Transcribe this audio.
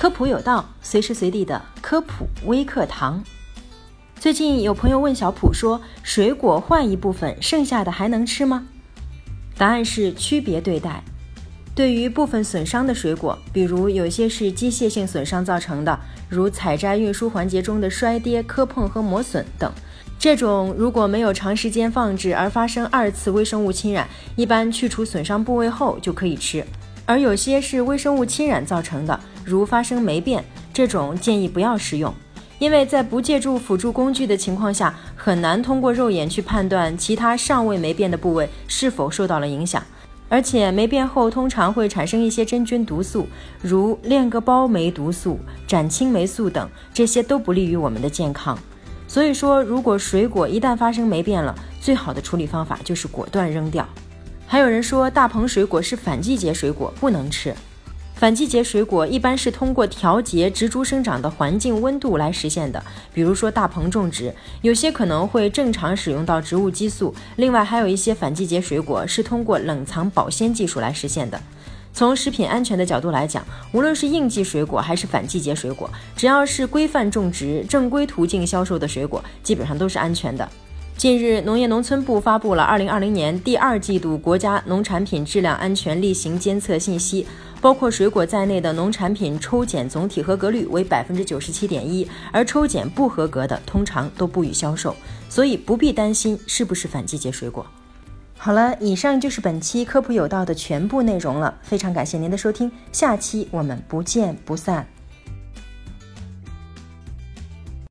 科普有道，随时随地的科普微课堂。最近有朋友问小普说：“水果换一部分，剩下的还能吃吗？”答案是区别对待。对于部分损伤的水果，比如有些是机械性损伤造成的，如采摘运输环节中的摔跌、磕碰和磨损等，这种如果没有长时间放置而发生二次微生物侵染，一般去除损伤部位后就可以吃。而有些是微生物侵染造成的，如发生霉变，这种建议不要食用，因为在不借助辅助工具的情况下，很难通过肉眼去判断其他尚未霉变的部位是否受到了影响。而且霉变后通常会产生一些真菌毒素，如链个孢霉毒素、展青霉素等，这些都不利于我们的健康。所以说，如果水果一旦发生霉变了，最好的处理方法就是果断扔掉。还有人说大棚水果是反季节水果，不能吃。反季节水果一般是通过调节植株生长的环境温度来实现的，比如说大棚种植，有些可能会正常使用到植物激素。另外，还有一些反季节水果是通过冷藏保鲜技术来实现的。从食品安全的角度来讲，无论是应季水果还是反季节水果，只要是规范种植、正规途径销售的水果，基本上都是安全的。近日，农业农村部发布了二零二零年第二季度国家农产品质量安全例行监测信息，包括水果在内的农产品抽检总体合格率为百分之九十七点一，而抽检不合格的通常都不予销售，所以不必担心是不是反季节水果。好了，以上就是本期科普有道的全部内容了，非常感谢您的收听，下期我们不见不散。